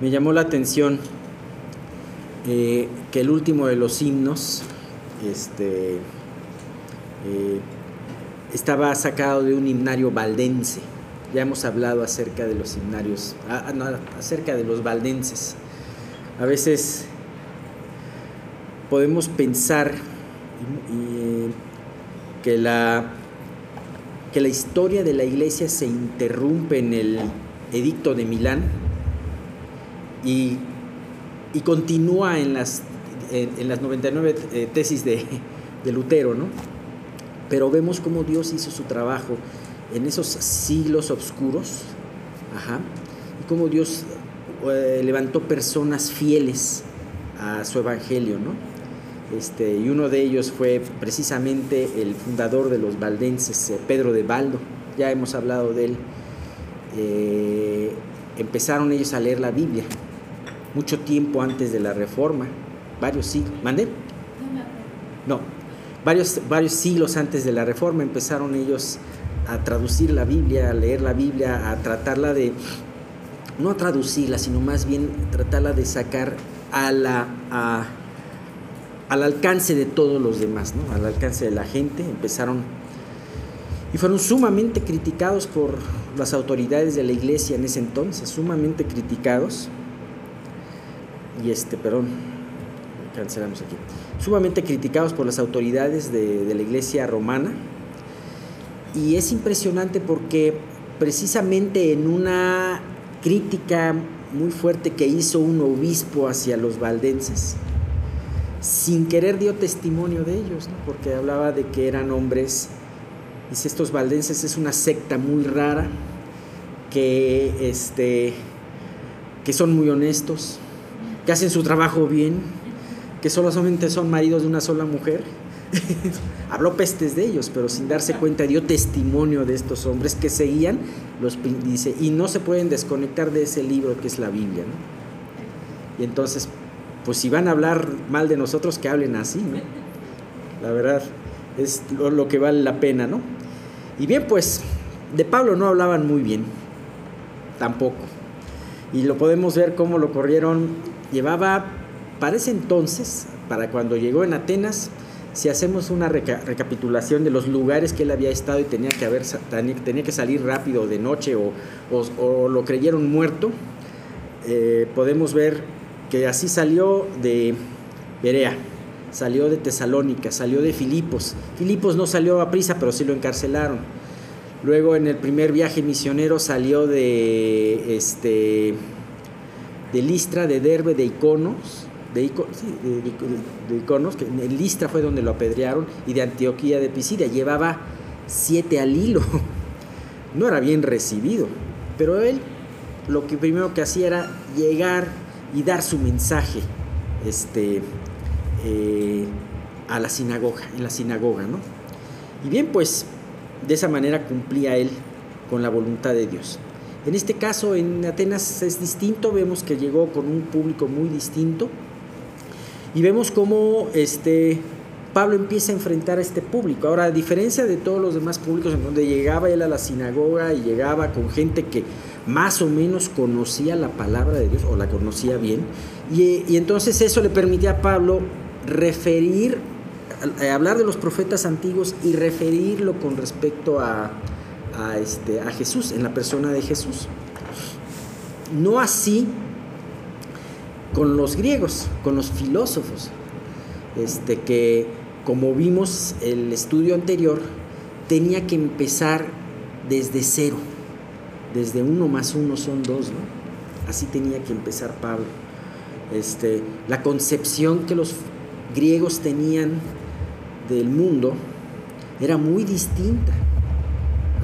me llamó la atención eh, que el último de los himnos este, eh, estaba sacado de un himnario valdense. Ya hemos hablado acerca de los himnarios, ah, ah, acerca de los valdenses. A veces podemos pensar que, la, que la historia de la iglesia se interrumpe en el edicto de Milán y, continúa en las, en, las 99 eh, tesis de, de Lutero, ¿no? Pero vemos cómo Dios hizo su trabajo en esos siglos oscuros, y cómo Dios eh, levantó personas fieles a su evangelio, ¿no? Este, y uno de ellos fue precisamente el fundador de los valdenses, eh, Pedro de Baldo, ya hemos hablado de él. Empezaron ellos a leer la Biblia mucho tiempo antes de la Reforma, varios siglos. ¿Mandé? No, varios, varios siglos antes de la Reforma empezaron ellos a traducir la Biblia, a leer la Biblia, a tratarla de, no a traducirla, sino más bien tratarla de sacar a la, al alcance de todos los demás, ¿no? al alcance de la gente. Empezaron y fueron sumamente criticados por las autoridades de la iglesia en ese entonces, sumamente criticados. Y este, perdón, cancelamos aquí. Sumamente criticados por las autoridades de, la iglesia romana. Y es impresionante porque precisamente en una crítica muy fuerte que hizo un obispo hacia los valdenses, sin querer dio testimonio de ellos, porque hablaba de que eran hombres, dice, estos valdenses es una secta muy rara, que, este, que son muy honestos, hacen su trabajo bien, que solamente son maridos de una sola mujer Habló pestes de ellos, pero sin darse cuenta dio testimonio de estos hombres que seguían, los, dice, y no se pueden desconectar de ese libro que es la Biblia. Y entonces, pues si van a hablar mal de nosotros, que hablen así, La verdad, es lo, que vale la pena, ¿no? Y bien, pues de Pablo no hablaban muy bien, tampoco. Y lo podemos ver cómo lo corrieron. Llevaba, para ese entonces, para cuando llegó en Atenas, si hacemos una recapitulación de los lugares que él había estado y tenía que, haber, tenía que salir rápido de noche o, lo creyeron muerto, eh, podemos ver que así salió de Berea, salió de Tesalónica, salió de Filipos. Filipos no salió a prisa, pero sí lo encarcelaron. Luego en el primer viaje misionero salió de, este, de Listra, de Derbe, de Iconos de, Iconos, que en Listra fue donde lo apedrearon, y de Antioquía de Pisidia. Llevaba siete al hilo. No era bien recibido, pero él lo que primero que hacía era llegar y dar su mensaje este, eh, a la sinagoga, en la sinagoga, ¿no? Y bien, pues de esa manera cumplía él con la voluntad de Dios. En este caso, en Atenas es distinto, vemos que llegó con un público muy distinto, y vemos cómo este, Pablo empieza a enfrentar a este público. Ahora, a diferencia de todos los demás públicos en donde llegaba él a la sinagoga y llegaba con gente que más o menos conocía la palabra de Dios o la conocía bien, y, entonces eso le permitía a Pablo referir, hablar de los profetas antiguos y referirlo con respecto a, a, este, a Jesús, en la persona de Jesús. No así con los griegos, con los filósofos, este, que como vimos el estudio anterior, tenía que empezar desde cero, desde uno más uno son dos, ¿no? Así tenía que empezar Pablo. Este, la concepción que los griegos tenían del mundo era muy distinta.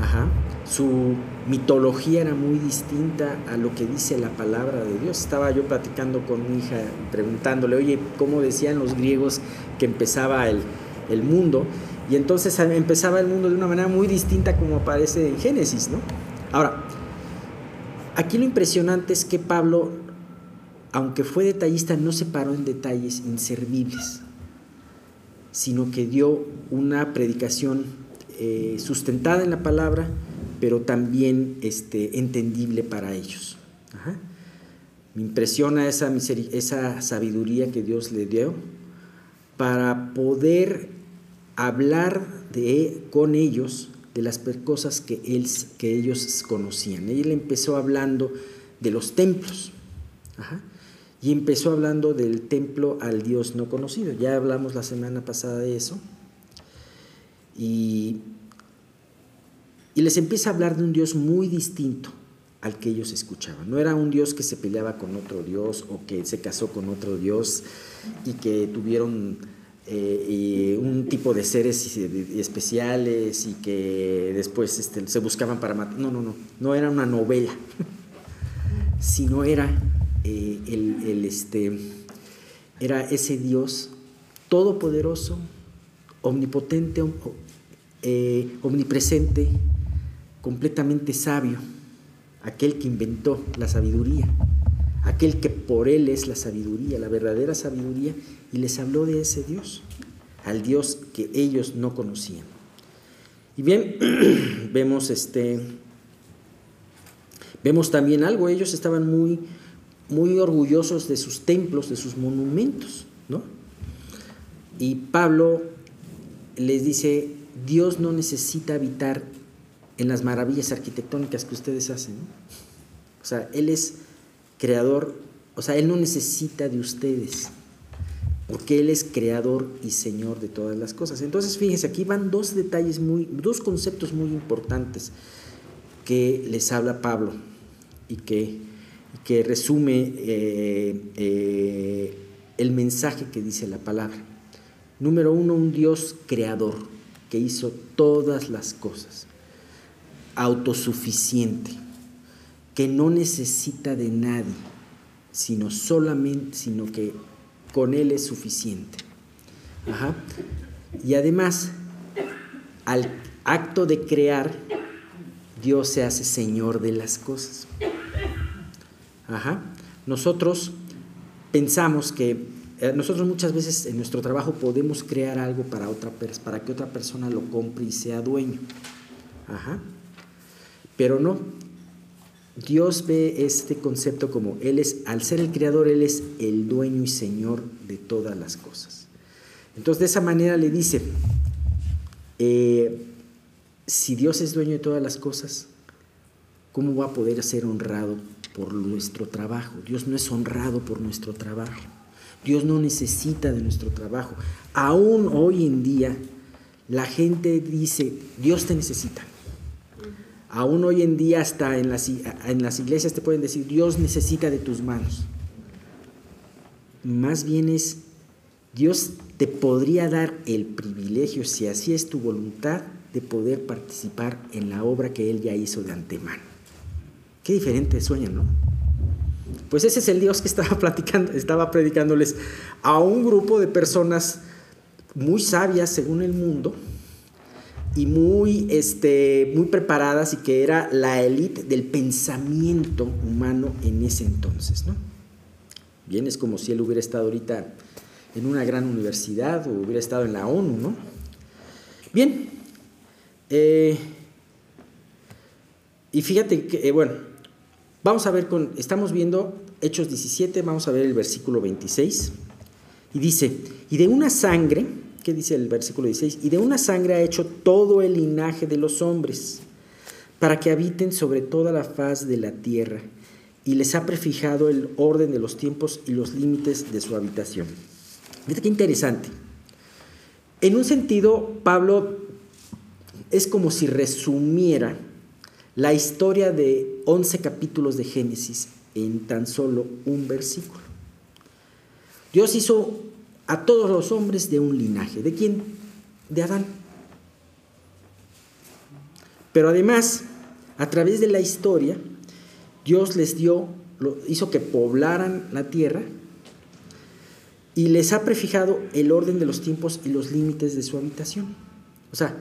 Ajá. Su mitología era muy distinta a lo que dice la palabra de Dios. Estaba yo platicando con mi hija, preguntándole, oye, ¿cómo decían los griegos que empezaba el, el mundo? Y entonces empezaba el mundo de una manera muy distinta como aparece en Génesis, ¿no? Ahora, aquí lo impresionante es que Pablo, aunque fue detallista, no se paró en detalles inservibles, sino que dio una predicación eh, sustentada en la palabra, pero también este, entendible para ellos. Me impresiona esa, esa sabiduría que Dios le dio para poder hablar de, con ellos de las cosas que, él, que ellos conocían. Él empezó hablando de los templos. Y empezó hablando del templo al Dios no conocido. Ya hablamos la semana pasada de eso. Y, y les empieza a hablar de un Dios muy distinto al que ellos escuchaban. No era un Dios que se peleaba con otro Dios o que se casó con otro Dios y que tuvieron eh, un tipo de seres especiales y que después este, se buscaban para matar. No, no, no, no era una novela, sino era eh, el, este, era ese Dios todopoderoso, omnipotente, eh, omnipresente, completamente sabio, aquel que inventó la sabiduría, aquel que por él es la sabiduría, la verdadera sabiduría, y les habló de ese Dios, al Dios que ellos no conocían. Y bien, vemos este vemos también algo, ellos estaban muy muy orgullosos de sus templos, de sus monumentos, ¿no? Y Pablo les dice, Dios no necesita habitar en las maravillas arquitectónicas que ustedes hacen, O sea, Él es creador, o sea, Él no necesita de ustedes, porque Él es creador y Señor de todas las cosas. Entonces, fíjense, aquí van dos detalles muy, dos conceptos muy importantes que les habla Pablo y que que resume eh, eh, el mensaje que dice la palabra. Número uno, un Dios creador que hizo todas las cosas, autosuficiente, que no necesita de nadie, sino solamente, sino que con Él es suficiente. Y además, al acto de crear, Dios se hace Señor de las cosas. Ajá. Nosotros pensamos que nosotros muchas veces en nuestro trabajo podemos crear algo para, otra, para que otra persona lo compre y sea dueño. Ajá. Pero no. Dios ve este concepto como Él es, al ser el creador, Él es el dueño y señor de todas las cosas. Entonces de esa manera le dice, eh, si Dios es dueño de todas las cosas, ¿cómo va a poder ser honrado por nuestro trabajo. Dios no es honrado por nuestro trabajo. Dios no necesita de nuestro trabajo. Aún hoy en día la gente dice, Dios te necesita. Aún hoy en día hasta en las, iglesias te pueden decir, Dios necesita de tus manos. Más bien es, Dios te podría dar el privilegio, si así es tu voluntad, de poder participar en la obra que Él ya hizo de antemano. Qué diferente sueñan, ¿no? Pues ese es el Dios que estaba platicando, estaba predicándoles a un grupo de personas muy sabias según el mundo y muy, este, muy preparadas y que era la élite del pensamiento humano en ese entonces, ¿no? Bien, es como si él hubiera estado ahorita en una gran universidad o hubiera estado en la ONU, ¿no? Bien, eh, y fíjate que, eh, bueno, Vamos a ver con, estamos viendo Hechos 17, vamos a ver el versículo 26. Y dice, y de una sangre, ¿qué dice el versículo 16? Y de una sangre ha hecho todo el linaje de los hombres, para que habiten sobre toda la faz de la tierra, y les ha prefijado el orden de los tiempos y los límites de su habitación. Fíjate qué interesante. En un sentido, Pablo es como si resumiera la historia de 11 capítulos de Génesis en tan solo un versículo. Dios hizo a todos los hombres de un linaje. ¿De quién? De Adán. Pero además, a través de la historia, Dios les dio, hizo que poblaran la tierra y les ha prefijado el orden de los tiempos y los límites de su habitación. O sea,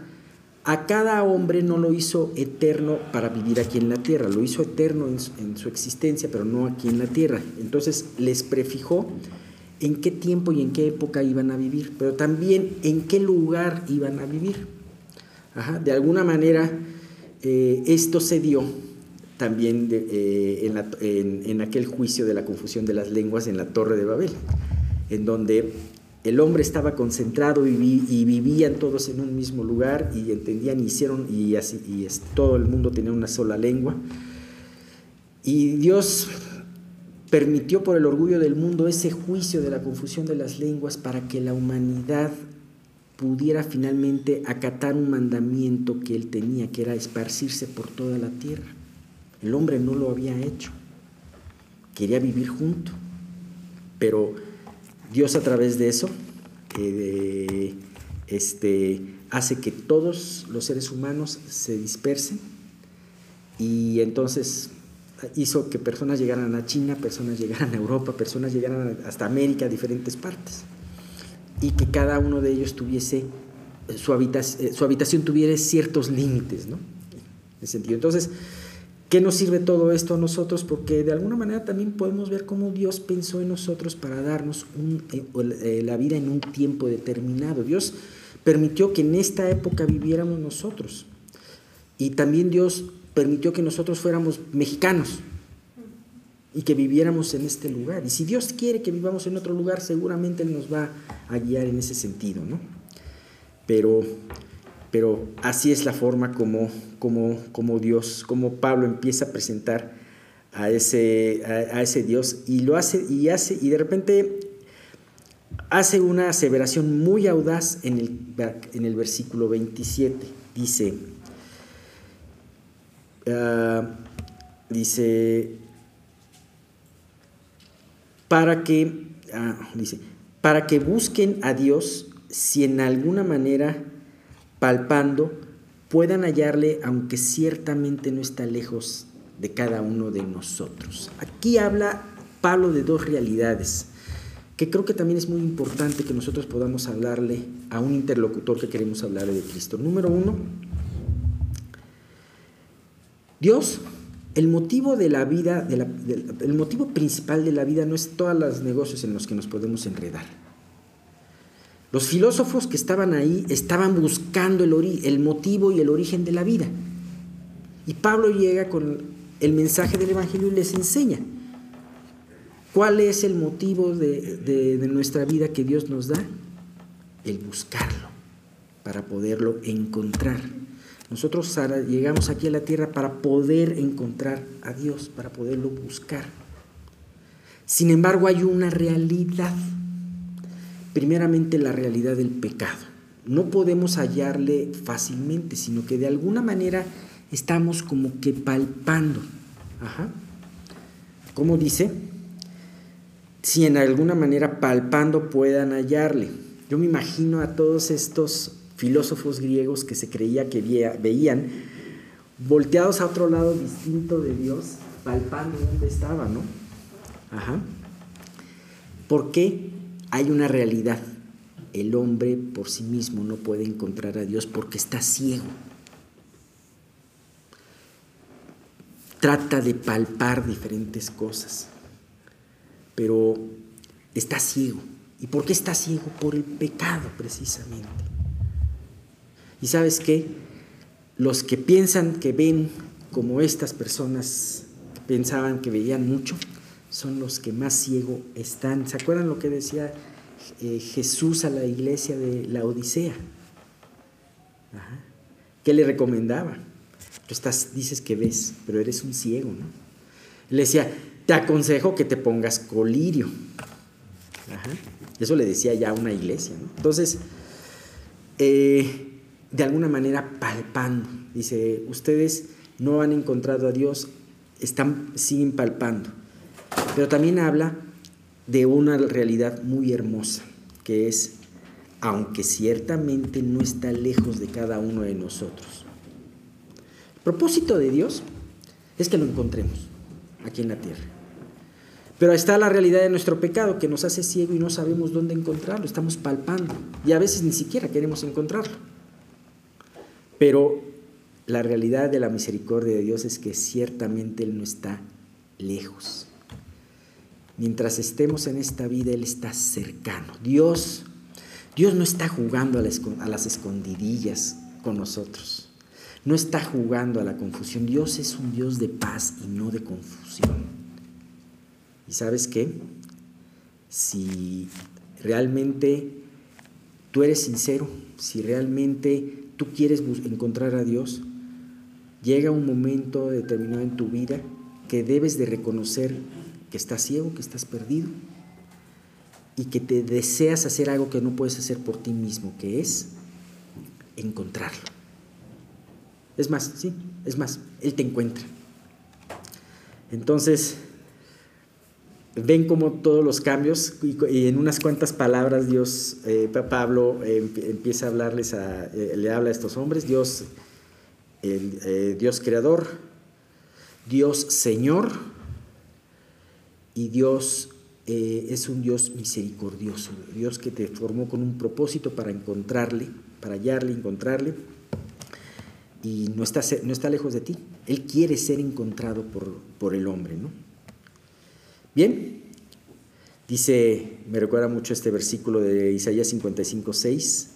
a cada hombre no lo hizo eterno para vivir aquí en la tierra, lo hizo eterno en su, existencia, pero no aquí en la tierra. Entonces les prefijó en qué tiempo y en qué época iban a vivir, pero también en qué lugar iban a vivir. de alguna manera eh, esto se dio también eh, en, aquel juicio de la confusión de las lenguas en la Torre de Babel, en donde el hombre estaba concentrado y, vivían todos en un mismo lugar y entendían y hicieron y, así, y todo el mundo tenía una sola lengua. Y Dios permitió por el orgullo del mundo ese juicio de la confusión de las lenguas para que la humanidad pudiera finalmente acatar un mandamiento que él tenía, que era esparcirse por toda la tierra. El hombre no lo había hecho, quería vivir junto, pero Dios a través de eso eh, este, hace que todos los seres humanos se dispersen y entonces hizo que personas llegaran a China, personas llegaran a Europa, personas llegaran hasta América, a diferentes partes y que cada uno de ellos tuviese, eh, su, habitación, eh, su habitación tuviera ciertos límites, ¿no? En sentido. Entonces, ¿qué nos sirve todo esto a nosotros? Porque de alguna manera también podemos ver cómo Dios pensó en nosotros para darnos eh, la vida en un tiempo determinado. Dios permitió que en esta época viviéramos nosotros. Y también Dios permitió que nosotros fuéramos mexicanos y que viviéramos en este lugar. Y si Dios quiere que vivamos en otro lugar, seguramente Él nos va a guiar en ese sentido, ¿no? Pero, pero así es la forma como, como, como Dios, como Pablo empieza a presentar a ese, a, ese Dios y lo hace y hace y de repente hace una aseveración muy audaz en el, en el versículo 27. Dice, ah, dice, para que, ah, dice, para que busquen a Dios si en alguna manera, palpando, puedan hallarle, aunque ciertamente no está lejos de cada uno de nosotros. Aquí habla Pablo de dos realidades, que creo que también es muy importante que nosotros podamos hablarle a un interlocutor que queremos hablarle de Cristo. Número uno, Dios el motivo de la vida, el motivo principal de la vida no es todos los negocios en los que nos podemos enredar. Los filósofos que estaban ahí estaban buscando el, el motivo y el origen de la vida. Y Pablo llega con el mensaje del Evangelio y les enseña cuál es el motivo de nuestra vida que Dios nos da. El buscarlo para poderlo encontrar. Nosotros llegamos aquí a la tierra para poder encontrar a Dios, para poderlo buscar. Sin embargo, hay una realidad. Primeramente, la realidad del pecado. No podemos hallarle fácilmente, sino que de alguna manera estamos como que palpando. Ajá. ¿Cómo dice? Si en alguna manera palpando puedan hallarle. Yo me imagino a todos estos filósofos griegos que se creía que veían, volteados a otro lado distinto de Dios, palpando dónde estaba, ¿no? Ajá. ¿Por qué hay una realidad? El hombre por sí mismo no puede encontrar a Dios porque está ciego. Trata de palpar diferentes cosas, pero está ciego. ¿Y por qué está ciego? Por el pecado precisamente. Y sabes qué? Los que piensan que ven como estas personas pensaban que veían mucho, son los que más ciego están. ¿Se acuerdan lo que decía eh, Jesús a la iglesia de la Odisea? ¿Qué le recomendaba? Tú estás, dices que ves, pero eres un ciego, ¿no? Le decía, te aconsejo que te pongas colirio. Eso le decía ya a una iglesia, ¿no? Entonces, eh, de alguna manera palpando. Dice, ustedes no han encontrado a Dios, están, siguen palpando. Pero también habla de una realidad muy hermosa, que es, aunque ciertamente no está lejos de cada uno de nosotros. El propósito de Dios es que lo encontremos aquí en la tierra. Pero está la realidad de nuestro pecado que nos hace ciego y no sabemos dónde encontrarlo, estamos palpando y a veces ni siquiera queremos encontrarlo. Pero la realidad de la misericordia de Dios es que ciertamente Él no está lejos. Mientras estemos en esta vida, Él está cercano. Dios, Dios no está jugando a las escondidillas con nosotros. no está jugando a la confusión. Dios es un Dios de paz y no de confusión. ¿Y sabes qué? Si realmente tú eres sincero, si realmente tú quieres encontrar a Dios, llega un momento determinado en tu vida que debes de reconocer que estás ciego, que estás perdido y que te deseas hacer algo que no puedes hacer por ti mismo, que es encontrarlo. Es más, sí, es más, Él te encuentra. Entonces, ven como todos los cambios y, en unas cuantas palabras Dios, eh, Pablo eh, empieza a hablarles, a, eh, le habla a estos hombres, Dios, el, Dios creador, Dios Señor y Dios es un Dios misericordioso, Dios que te formó con un propósito para encontrarle, para hallarle, encontrarle y no está, no está lejos de ti. Él quiere ser encontrado por, por el hombre, ¿no? Bien, dice, me recuerda mucho este versículo de Isaías 55, 6.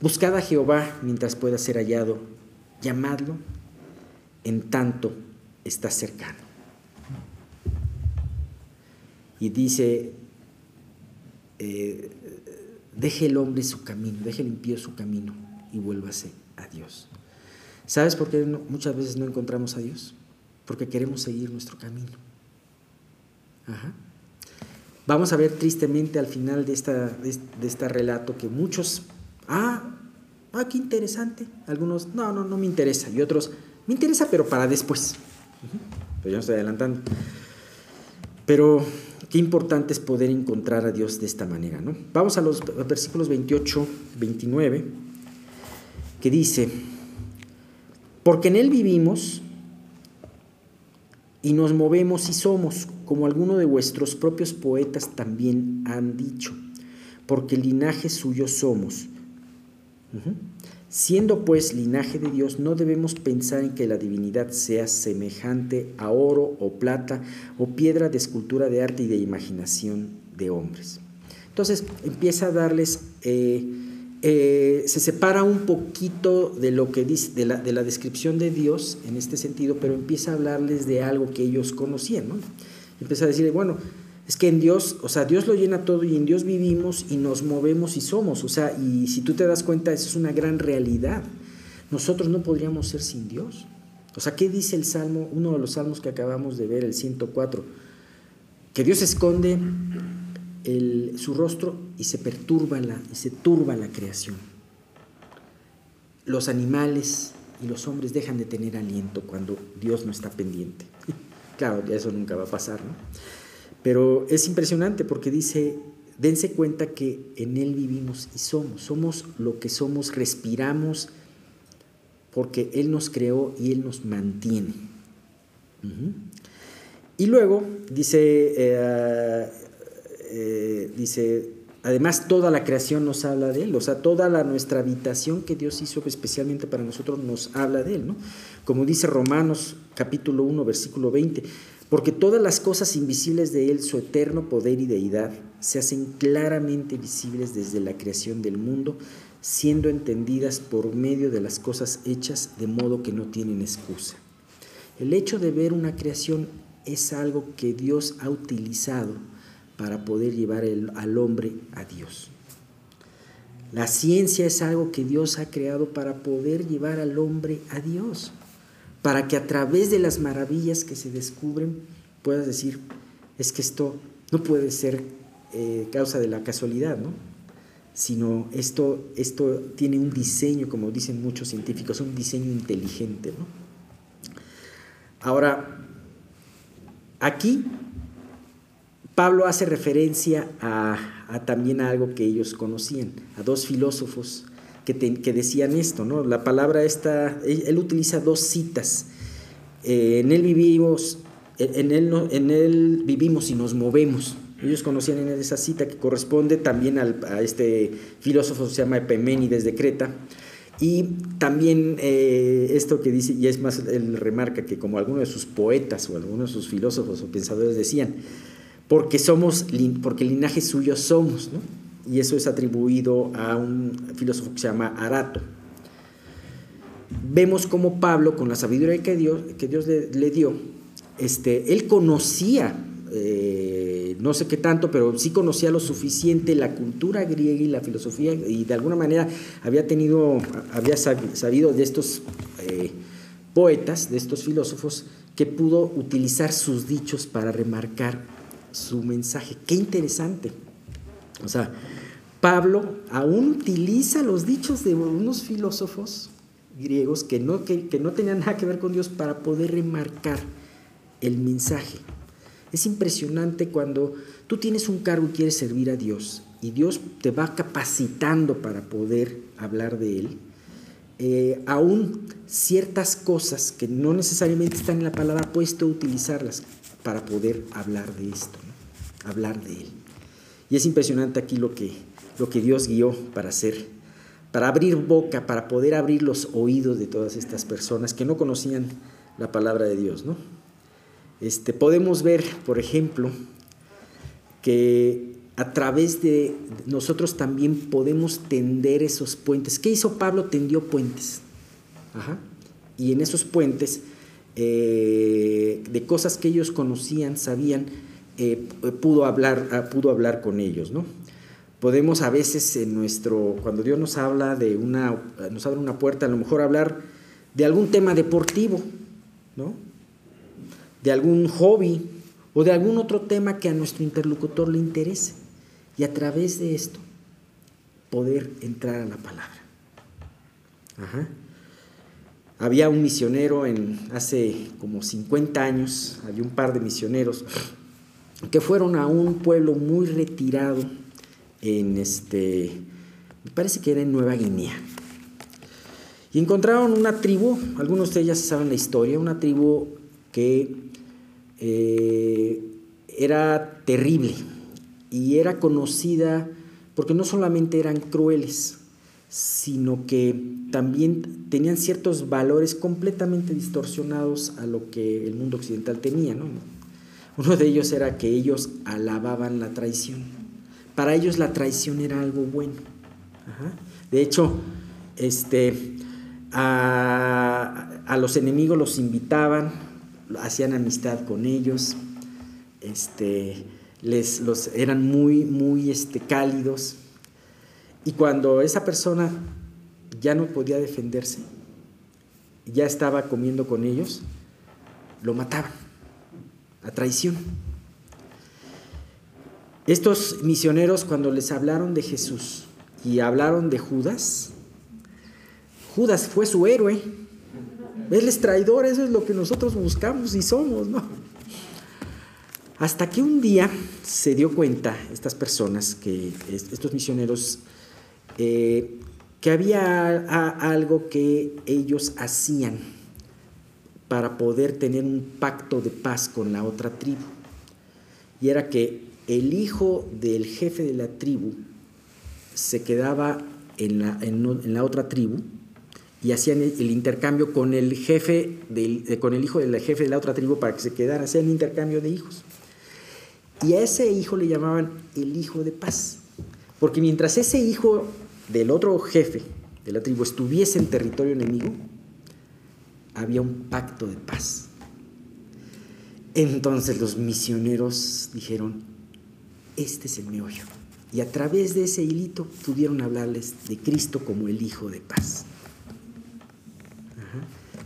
Buscad a Jehová mientras pueda ser hallado, llamadlo en tanto está cercano. Y dice, eh, deje el hombre su camino, deje el impío su camino y vuélvase a Dios. ¿Sabes por qué muchas veces no encontramos a Dios? Porque queremos seguir nuestro camino. Vamos a ver tristemente al final de, de, este relato que muchos, ah, ah, qué interesante. Algunos, no, no, no me interesa. Y otros, me interesa, pero para después. Pero yo no estoy adelantando. Pero qué importante es poder encontrar a Dios de esta manera, ¿no? Vamos a los versículos 28, 29, que dice, porque en Él vivimos y nos movemos y somos, como alguno de vuestros propios poetas también han dicho, porque linaje suyo somos. Siendo pues linaje de Dios, no debemos pensar en que la divinidad sea semejante a oro o plata o piedra de escultura de arte y de imaginación de hombres. Entonces empieza a darles eh, eh, se separa un poquito de lo que dice, de la, de la, descripción de Dios en este sentido, pero empieza a hablarles de algo que ellos conocían, ¿no? Empieza a decirle, bueno, es que en Dios, o sea, Dios lo llena todo y en Dios vivimos y nos movemos y somos, o sea, y si tú te das cuenta, eso es una gran realidad. Nosotros no podríamos ser sin Dios. O sea, ¿qué dice el Salmo, uno de los salmos que acabamos de ver, el 104? Que Dios esconde su rostro y se perturba la, y se turba la creación. Los animales y los hombres dejan de tener aliento cuando Dios no está pendiente. Claro, eso nunca va a pasar, ¿no? Pero es impresionante porque dice, dense cuenta que en Él vivimos y somos, somos lo que somos, respiramos, porque Él nos creó y Él nos mantiene. Y luego dice eh, eh, dice, además toda la creación nos habla de Él, o sea, toda nuestra habitación que Dios hizo especialmente para nosotros nos habla de Él, ¿no? Como dice Romanos capítulo 1, versículo 20, porque todas las cosas invisibles de Él, su eterno poder y deidad, se hacen claramente visibles desde la creación del mundo, siendo entendidas por medio de las cosas hechas de modo que no tienen excusa. El hecho de ver una creación es algo que Dios ha utilizado para poder llevar al hombre a Dios. La ciencia es algo que Dios ha creado para poder llevar al hombre a Dios, para que a través de las maravillas que se descubren puedas decir, es que esto no puede ser eh, causa de la casualidad, ¿no? sino esto, esto tiene un diseño, como dicen muchos científicos, un diseño inteligente. ¿no? Ahora, aquí Pablo hace referencia a, también a algo que ellos conocían, a dos filósofos que, decían esto, ¿no? La palabra esta, él, utiliza dos citas. Eh, en él vivimos, en él, en él vivimos y nos movemos. Ellos conocían esa cita que corresponde también a este filósofo, se llama Epiménides de Creta. Y también eh, esto que dice, y es más, él remarca que como algunos de sus poetas o algunos de sus filósofos o pensadores decían, porque somos, porque linaje suyo somos, Y eso es atribuido a un filósofo que se llama Arato. vemos como Pablo, con la sabiduría que Dios, que Dios le, dio, este, él conocía, eh, no sé qué tanto, pero sí conocía lo suficiente la cultura griega y la filosofía, y de alguna manera había tenido, había sabido de estos eh, poetas, de estos filósofos, que pudo utilizar sus dichos para remarcar su mensaje. Qué interesante. O sea, Pablo aún utiliza los dichos de unos filósofos griegos que no, que, no tenían nada que ver con Dios para poder remarcar el mensaje. Es impresionante cuando tú tienes un cargo y quieres servir a Dios y Dios te va capacitando para poder hablar de Él. Eh, aún ciertas cosas que no necesariamente están en la palabra, puedes utilizarlas para poder hablar de esto, hablar de Él. Y es impresionante aquí lo que, lo que Dios guió para hacer para abrir boca, para poder abrir los oídos de todas estas personas que no conocían la palabra de Dios. ¿no? Este, podemos ver, por ejemplo, que a través de nosotros también podemos tender esos puentes. ¿Qué hizo Pablo? Tendió puentes. Y en esos puentes, eh, de cosas que ellos conocían, sabían, eh, pudo, hablar, pudo hablar con ellos. ¿no? Podemos a veces en nuestro, cuando Dios nos habla de una, nos abre una puerta, a lo mejor hablar de algún tema deportivo, ¿no? De algún hobby o de algún otro tema que a nuestro interlocutor le interese. Y a través de esto poder entrar a la palabra. Había un misionero en hace como 50 años, había un par de misioneros que fueron a un pueblo muy retirado en este, me parece que era en Nueva Guinea. Y encontraron una tribu, algunos de ellas saben la historia, una tribu que eh, era terrible y era conocida porque no solamente eran crueles, sino que también tenían ciertos valores completamente distorsionados a lo que el mundo occidental tenía. Uno de ellos era que ellos alababan la traición. Para ellos la traición era algo bueno. De hecho, este, a, los enemigos los invitaban, hacían amistad con ellos, este, les, los, eran muy, muy este, cálidos. Y cuando esa persona ya no podía defenderse, ya estaba comiendo con ellos, lo mataban a traición. Estos misioneros cuando les hablaron de Jesús y hablaron de Judas, Judas fue su héroe. Él es traidor, eso es lo que nosotros buscamos y somos, ¿no? Hasta que un día se dio cuenta estas personas, que estos misioneros, eh, que había algo que ellos hacían para poder tener un pacto de paz con la otra tribu. Y era que el hijo del jefe de la tribu se quedaba en la, otra tribu y hacían el, intercambio con el jefe del, con el hijo del jefe de la otra tribu para que se quedara, hacían intercambio de hijos. Y a ese hijo le llamaban el hijo de paz, porque mientras ese hijo del otro jefe de la tribu estuviese en territorio enemigo, había un pacto de paz. Entonces los misioneros dijeron, este es el meollo. Y a través de ese hilito pudieron hablarles de Cristo como el Hijo de paz.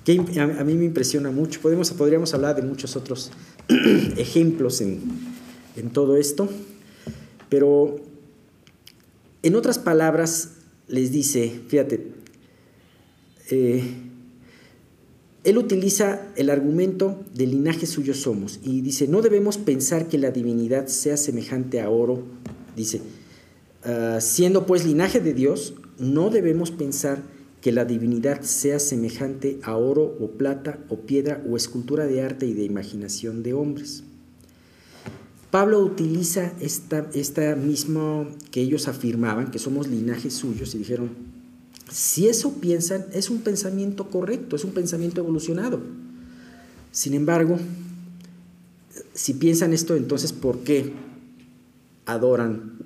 Que a mí me impresiona mucho. Podemos, podríamos hablar de muchos otros ejemplos en, todo esto, pero en otras palabras les dice, fíjate, eh, él utiliza el argumento del linaje suyo somos y dice, no debemos pensar que la divinidad sea semejante a oro. Dice, ah, siendo pues linaje de Dios, no debemos pensar que la divinidad sea semejante a oro o plata o piedra o escultura de arte y de imaginación de hombres. Pablo utiliza esta, esta misma que ellos afirmaban, que somos linajes suyos, y dijeron, si eso piensan, es un pensamiento correcto, es un pensamiento evolucionado. Sin embargo, si piensan esto, entonces ¿por qué adoran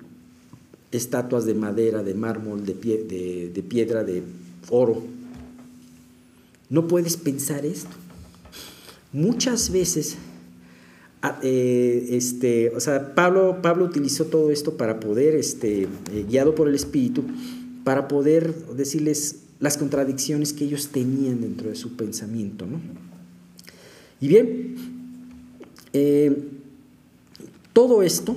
estatuas de madera, de mármol, de, piedra, de oro? no puedes pensar esto. Muchas veces, ah, eh, este, o sea, Pablo, Pablo utilizó todo esto para poder, este, eh, guiado por el Espíritu, para poder decirles las contradicciones que ellos tenían dentro de su pensamiento. ¿no? Y bien, eh, todo esto,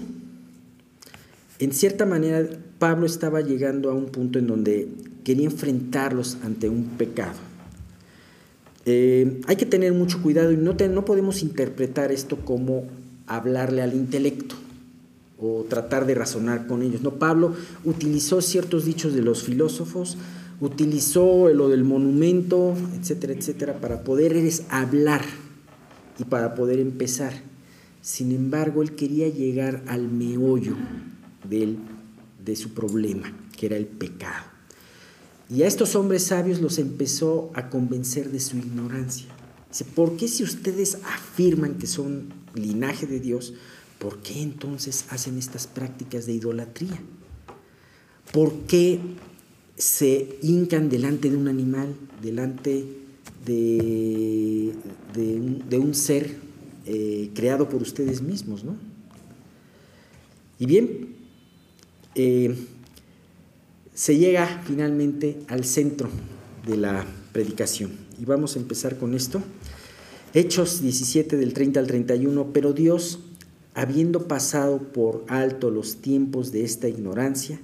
en cierta manera, Pablo estaba llegando a un punto en donde quería enfrentarlos ante un pecado. Eh, hay que tener mucho cuidado y no, no podemos interpretar esto como hablarle al intelecto o tratar de razonar con ellos. No, Pablo utilizó ciertos dichos de los filósofos, utilizó lo del monumento, etcétera, etcétera, para poder hablar y para poder empezar. Sin embargo, él quería llegar al meollo de su problema, que era el pecado. Y a estos hombres sabios los empezó a convencer de su ignorancia. Dice, ¿por qué si ustedes afirman que son linaje de Dios, por qué entonces hacen estas prácticas de idolatría? ¿Por qué se hincan delante de un animal, delante de, un, ser eh, creado por ustedes mismos? ¿no? Y bien, eh, se llega finalmente al centro de la predicación. Y vamos a empezar con esto. Hechos 17 del 30 al 31, pero Dios, habiendo pasado por alto los tiempos de esta ignorancia,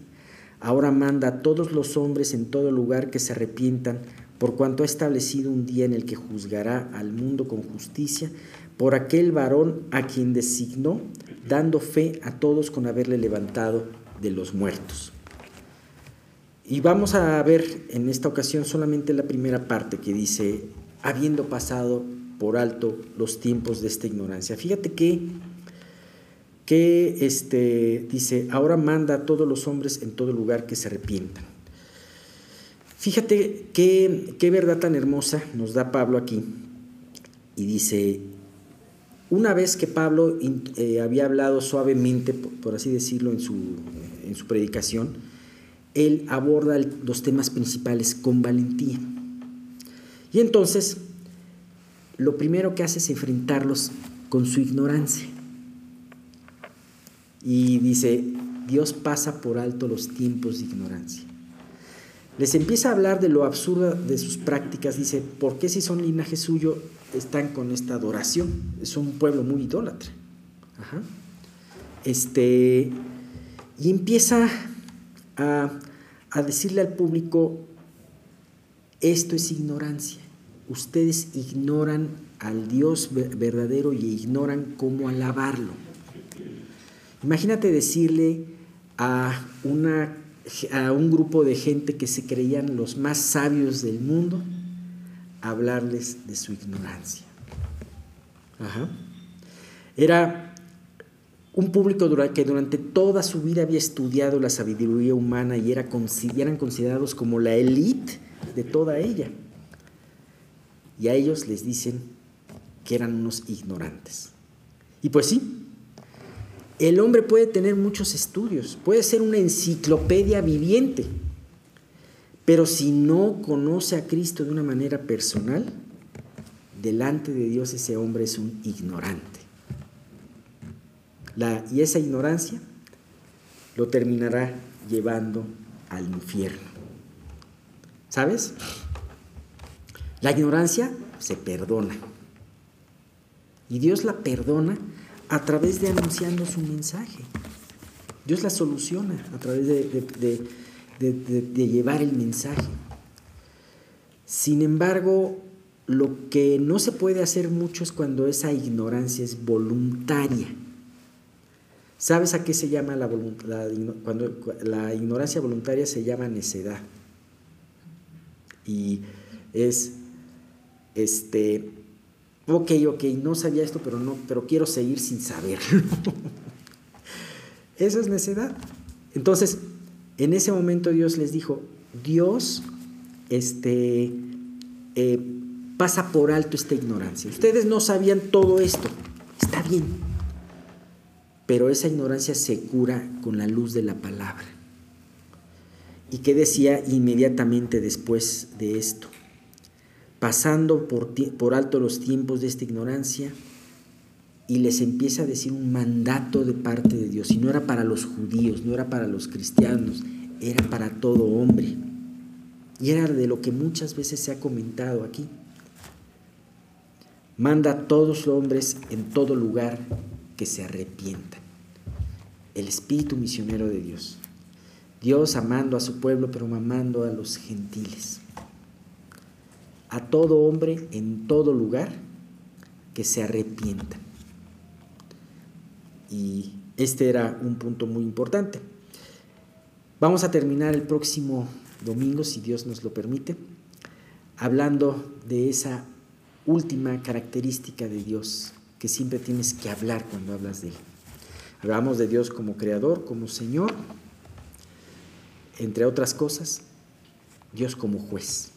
ahora manda a todos los hombres en todo lugar que se arrepientan, por cuanto ha establecido un día en el que juzgará al mundo con justicia por aquel varón a quien designó, dando fe a todos con haberle levantado de los muertos. Y vamos a ver en esta ocasión solamente la primera parte que dice, habiendo pasado por alto los tiempos de esta ignorancia. Fíjate que, que este, dice, ahora manda a todos los hombres en todo lugar que se arrepientan. Fíjate qué, qué verdad tan hermosa nos da Pablo aquí. Y dice, una vez que Pablo eh, había hablado suavemente, por, así decirlo, en su, en su predicación, él aborda los temas principales con valentía. Y entonces, lo primero que hace es enfrentarlos con su ignorancia. Y dice, Dios pasa por alto los tiempos de ignorancia. Les empieza a hablar de lo absurdo de sus prácticas. Dice, ¿por qué si son linaje suyo están con esta adoración? Es un pueblo muy idólatra. Este, y empieza a, decirle al público, esto es ignorancia. Ustedes ignoran al Dios verdadero y ignoran cómo alabarlo. Imagínate decirle a, un grupo de gente que se creían los más sabios del mundo, hablarles de su ignorancia. Era un público que durante toda su vida había estudiado la sabiduría humana y era, eran considerados como la élite de toda ella. Y a ellos les dicen que eran unos ignorantes. Y pues sí, el hombre puede tener muchos estudios, puede ser una enciclopedia viviente, pero si no conoce a Cristo de una manera personal, delante de Dios ese hombre es un ignorante y esa ignorancia lo terminará llevando al infierno. ¿Sabes? La ignorancia se perdona. Y Dios la perdona a través de anunciando su mensaje. Dios la soluciona a través de, de llevar el mensaje. Sin embargo, lo que no se puede hacer mucho es cuando esa ignorancia es voluntaria. ¿Sabes a qué se llama la, cuando la ignorancia voluntaria se llama necedad? Y es, este, ok, ok, no sabía esto, pero no, pero quiero seguir sin saberlo. Eso es necedad. Entonces, en ese momento Dios les dijo, Dios, este, eh, pasa por alto esta ignorancia. Ustedes no sabían todo esto. Está bien pero esa ignorancia se cura con la luz de la palabra. ¿Y qué decía inmediatamente después de esto? Pasando por, por alto los tiempos de esta ignorancia y les empieza a decir un mandato de parte de Dios. Y no era para los judíos, no era para los cristianos, era para todo hombre. Y era de lo que muchas veces se ha comentado aquí. Manda a todos los hombres en todo lugar que se arrepientan. El espíritu misionero de Dios. Dios amando a su pueblo, pero amando a los gentiles. A todo hombre en todo lugar que se arrepientan. Y este era un punto muy importante. Vamos a terminar el próximo domingo, si Dios nos lo permite, hablando de esa última característica de Dios que siempre tienes que hablar cuando hablas de Él. Hablamos de Dios como creador, como Señor, entre otras cosas, Dios como juez.